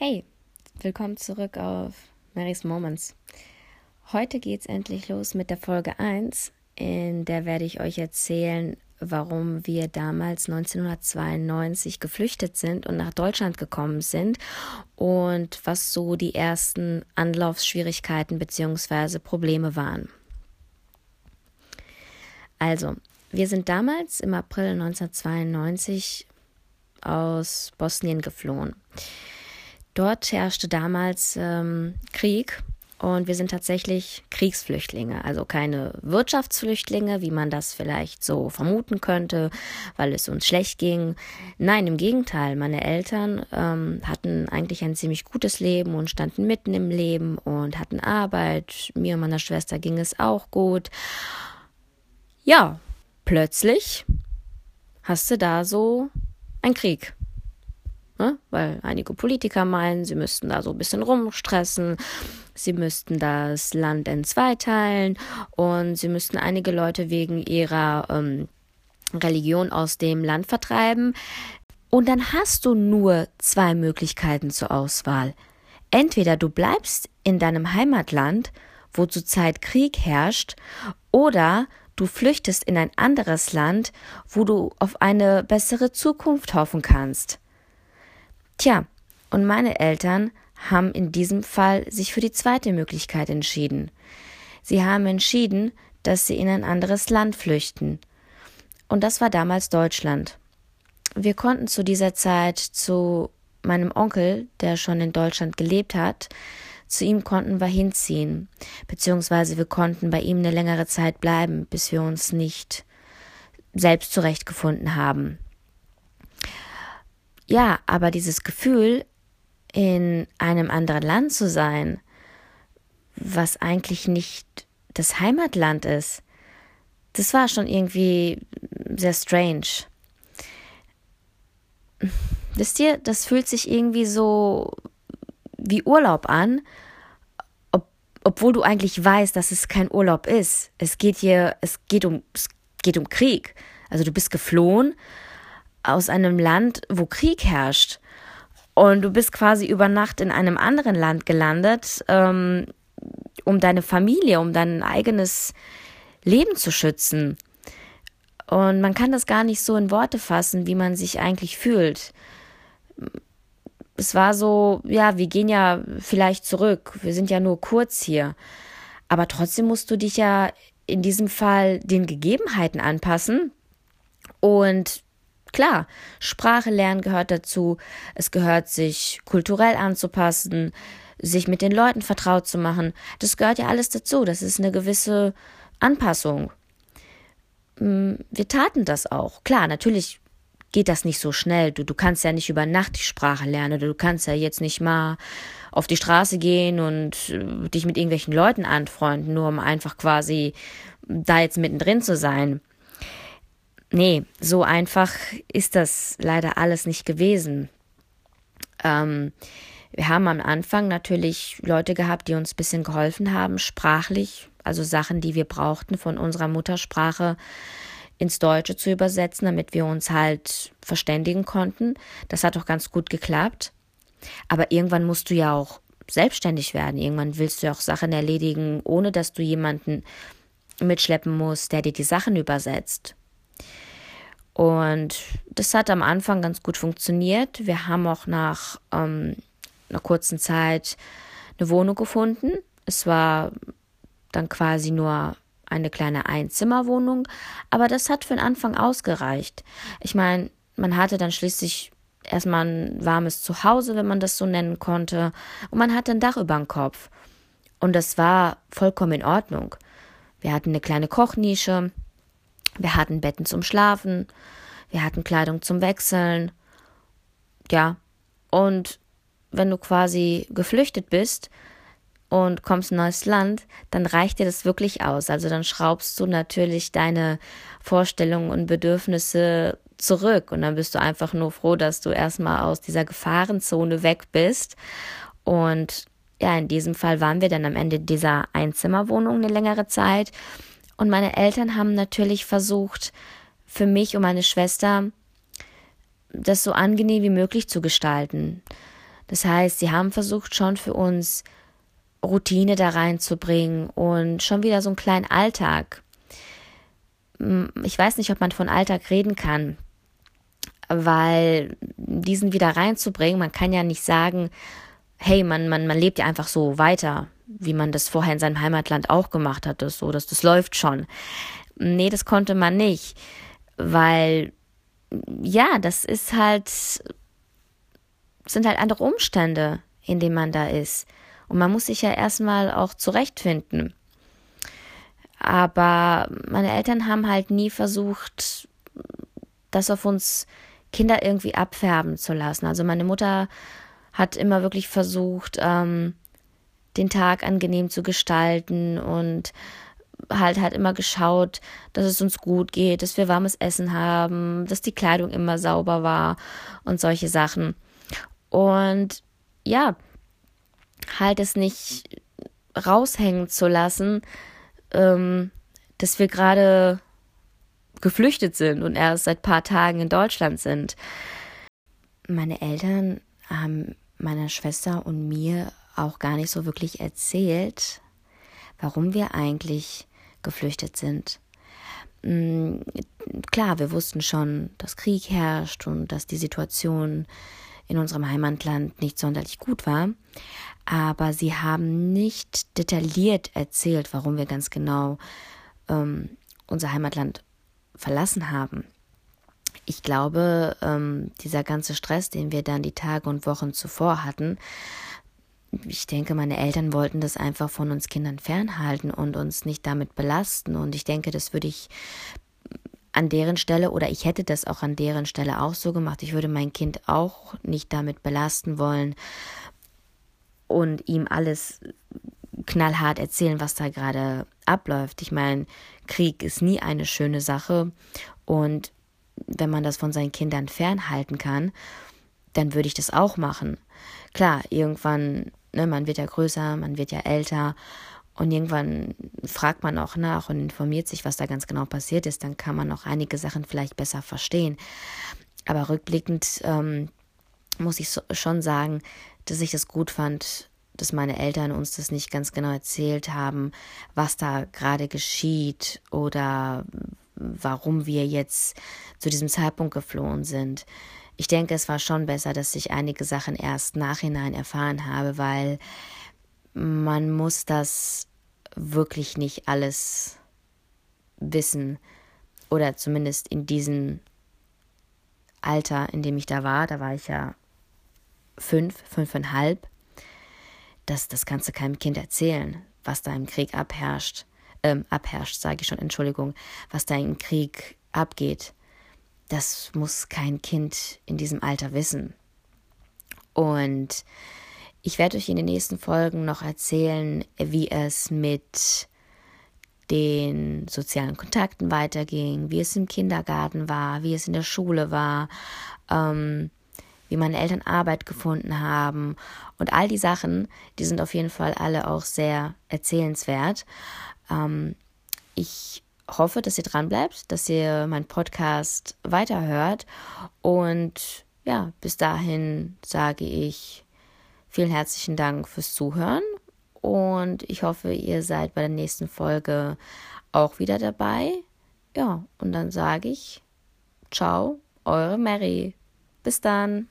Hey, willkommen zurück auf Mary's Moments. Heute geht's endlich los mit der Folge 1, in der werde ich euch erzählen, warum wir damals 1992 geflüchtet sind und nach Deutschland gekommen sind und was so die ersten Anlaufsschwierigkeiten bzw. Probleme waren. Also, wir sind damals im April 1992 aus Bosnien geflohen. Dort herrschte damals ähm, Krieg und wir sind tatsächlich Kriegsflüchtlinge, also keine Wirtschaftsflüchtlinge, wie man das vielleicht so vermuten könnte, weil es uns schlecht ging. Nein, im Gegenteil, meine Eltern ähm, hatten eigentlich ein ziemlich gutes Leben und standen mitten im Leben und hatten Arbeit. Mir und meiner Schwester ging es auch gut. Ja, plötzlich hast du da so ein Krieg. Ne? Weil einige Politiker meinen, sie müssten da so ein bisschen rumstressen, sie müssten das Land in zwei teilen und sie müssten einige Leute wegen ihrer ähm, Religion aus dem Land vertreiben. Und dann hast du nur zwei Möglichkeiten zur Auswahl. Entweder du bleibst in deinem Heimatland, wo zurzeit Krieg herrscht, oder du flüchtest in ein anderes Land, wo du auf eine bessere Zukunft hoffen kannst. Tja, und meine Eltern haben in diesem Fall sich für die zweite Möglichkeit entschieden. Sie haben entschieden, dass sie in ein anderes Land flüchten. Und das war damals Deutschland. Wir konnten zu dieser Zeit zu meinem Onkel, der schon in Deutschland gelebt hat, zu ihm konnten wir hinziehen, beziehungsweise wir konnten bei ihm eine längere Zeit bleiben, bis wir uns nicht selbst zurechtgefunden haben. Ja, aber dieses Gefühl, in einem anderen Land zu sein, was eigentlich nicht das Heimatland ist, das war schon irgendwie sehr strange. Wisst ihr, das fühlt sich irgendwie so wie Urlaub an, ob, obwohl du eigentlich weißt, dass es kein Urlaub ist. Es geht hier, es geht um, es geht um Krieg. Also du bist geflohen aus einem Land, wo Krieg herrscht. Und du bist quasi über Nacht in einem anderen Land gelandet, ähm, um deine Familie, um dein eigenes Leben zu schützen. Und man kann das gar nicht so in Worte fassen, wie man sich eigentlich fühlt. Es war so, ja, wir gehen ja vielleicht zurück, wir sind ja nur kurz hier. Aber trotzdem musst du dich ja in diesem Fall den Gegebenheiten anpassen und Klar, Sprache lernen gehört dazu. Es gehört, sich kulturell anzupassen, sich mit den Leuten vertraut zu machen. Das gehört ja alles dazu. Das ist eine gewisse Anpassung. Mm, wir taten das auch. Klar, natürlich geht das nicht so schnell. Du, du kannst ja nicht über Nacht die Sprache lernen. Du kannst ja jetzt nicht mal auf die Straße gehen und äh, dich mit irgendwelchen Leuten anfreunden, nur um einfach quasi da jetzt mittendrin zu sein nee, so einfach ist das leider alles nicht gewesen. Ähm, wir haben am Anfang natürlich Leute gehabt, die uns ein bisschen geholfen haben, sprachlich, also Sachen, die wir brauchten, von unserer Muttersprache ins Deutsche zu übersetzen, damit wir uns halt verständigen konnten. Das hat auch ganz gut geklappt. Aber irgendwann musst du ja auch selbstständig werden. Irgendwann willst du ja auch Sachen erledigen, ohne dass du jemanden mitschleppen musst, der dir die Sachen übersetzt. Und das hat am Anfang ganz gut funktioniert. Wir haben auch nach ähm, einer kurzen Zeit eine Wohnung gefunden. Es war dann quasi nur eine kleine Einzimmerwohnung, aber das hat für den Anfang ausgereicht. Ich meine, man hatte dann schließlich erstmal ein warmes Zuhause, wenn man das so nennen konnte, und man hatte ein Dach über dem Kopf. Und das war vollkommen in Ordnung. Wir hatten eine kleine Kochnische, wir hatten Betten zum Schlafen, wir hatten Kleidung zum Wechseln. Ja, und wenn du quasi geflüchtet bist und kommst in ein neues Land, dann reicht dir das wirklich aus. Also dann schraubst du natürlich deine Vorstellungen und Bedürfnisse zurück und dann bist du einfach nur froh, dass du erstmal aus dieser Gefahrenzone weg bist. Und ja, in diesem Fall waren wir dann am Ende dieser Einzimmerwohnung eine längere Zeit und meine Eltern haben natürlich versucht, für mich und meine Schwester das so angenehm wie möglich zu gestalten. Das heißt, sie haben versucht schon für uns Routine da reinzubringen und schon wieder so einen kleinen Alltag. Ich weiß nicht, ob man von Alltag reden kann, weil diesen wieder reinzubringen, man kann ja nicht sagen, hey, man, man, man lebt ja einfach so weiter, wie man das vorher in seinem Heimatland auch gemacht hat, das so, dass das läuft schon. Nee, das konnte man nicht, weil ja, das ist halt sind halt andere Umstände, in denen man da ist. Und man muss sich ja erstmal auch zurechtfinden. Aber meine Eltern haben halt nie versucht, das auf uns Kinder irgendwie abfärben zu lassen. Also meine Mutter hat immer wirklich versucht, ähm, den Tag angenehm zu gestalten und halt hat immer geschaut, dass es uns gut geht, dass wir warmes Essen haben, dass die Kleidung immer sauber war und solche Sachen. Und ja, halt es nicht raushängen zu lassen, ähm, dass wir gerade geflüchtet sind und erst seit paar Tagen in Deutschland sind. Meine Eltern haben meiner Schwester und mir auch gar nicht so wirklich erzählt, warum wir eigentlich geflüchtet sind. Mm, klar, wir wussten schon, dass Krieg herrscht und dass die Situation in unserem Heimatland nicht sonderlich gut war, aber sie haben nicht detailliert erzählt, warum wir ganz genau ähm, unser Heimatland verlassen haben. Ich glaube, ähm, dieser ganze Stress, den wir dann die Tage und Wochen zuvor hatten, ich denke, meine Eltern wollten das einfach von uns Kindern fernhalten und uns nicht damit belasten. Und ich denke, das würde ich an deren Stelle oder ich hätte das auch an deren Stelle auch so gemacht. Ich würde mein Kind auch nicht damit belasten wollen und ihm alles knallhart erzählen, was da gerade abläuft. Ich meine, Krieg ist nie eine schöne Sache und wenn man das von seinen Kindern fernhalten kann, dann würde ich das auch machen. Klar, irgendwann, ne, man wird ja größer, man wird ja älter und irgendwann fragt man auch nach und informiert sich, was da ganz genau passiert ist. Dann kann man auch einige Sachen vielleicht besser verstehen. Aber rückblickend ähm, muss ich so, schon sagen, dass ich es gut fand, dass meine Eltern uns das nicht ganz genau erzählt haben, was da gerade geschieht oder warum wir jetzt zu diesem Zeitpunkt geflohen sind. Ich denke, es war schon besser, dass ich einige Sachen erst nachhinein erfahren habe, weil man muss das wirklich nicht alles wissen oder zumindest in diesem Alter, in dem ich da war, da war ich ja fünf, fünfeinhalb, das, das kannst du keinem Kind erzählen, was da im Krieg abherrscht, ähm, abherrscht, sage ich schon, Entschuldigung, was da im Krieg abgeht. Das muss kein Kind in diesem Alter wissen. Und ich werde euch in den nächsten Folgen noch erzählen, wie es mit den sozialen Kontakten weiterging, wie es im Kindergarten war, wie es in der Schule war, ähm, wie meine Eltern Arbeit gefunden haben und all die Sachen, die sind auf jeden Fall alle auch sehr erzählenswert. Ähm, ich hoffe, dass ihr dran bleibt, dass ihr meinen Podcast weiterhört und ja, bis dahin sage ich Vielen herzlichen Dank fürs Zuhören und ich hoffe, ihr seid bei der nächsten Folge auch wieder dabei. Ja, und dann sage ich, ciao, eure Mary. Bis dann.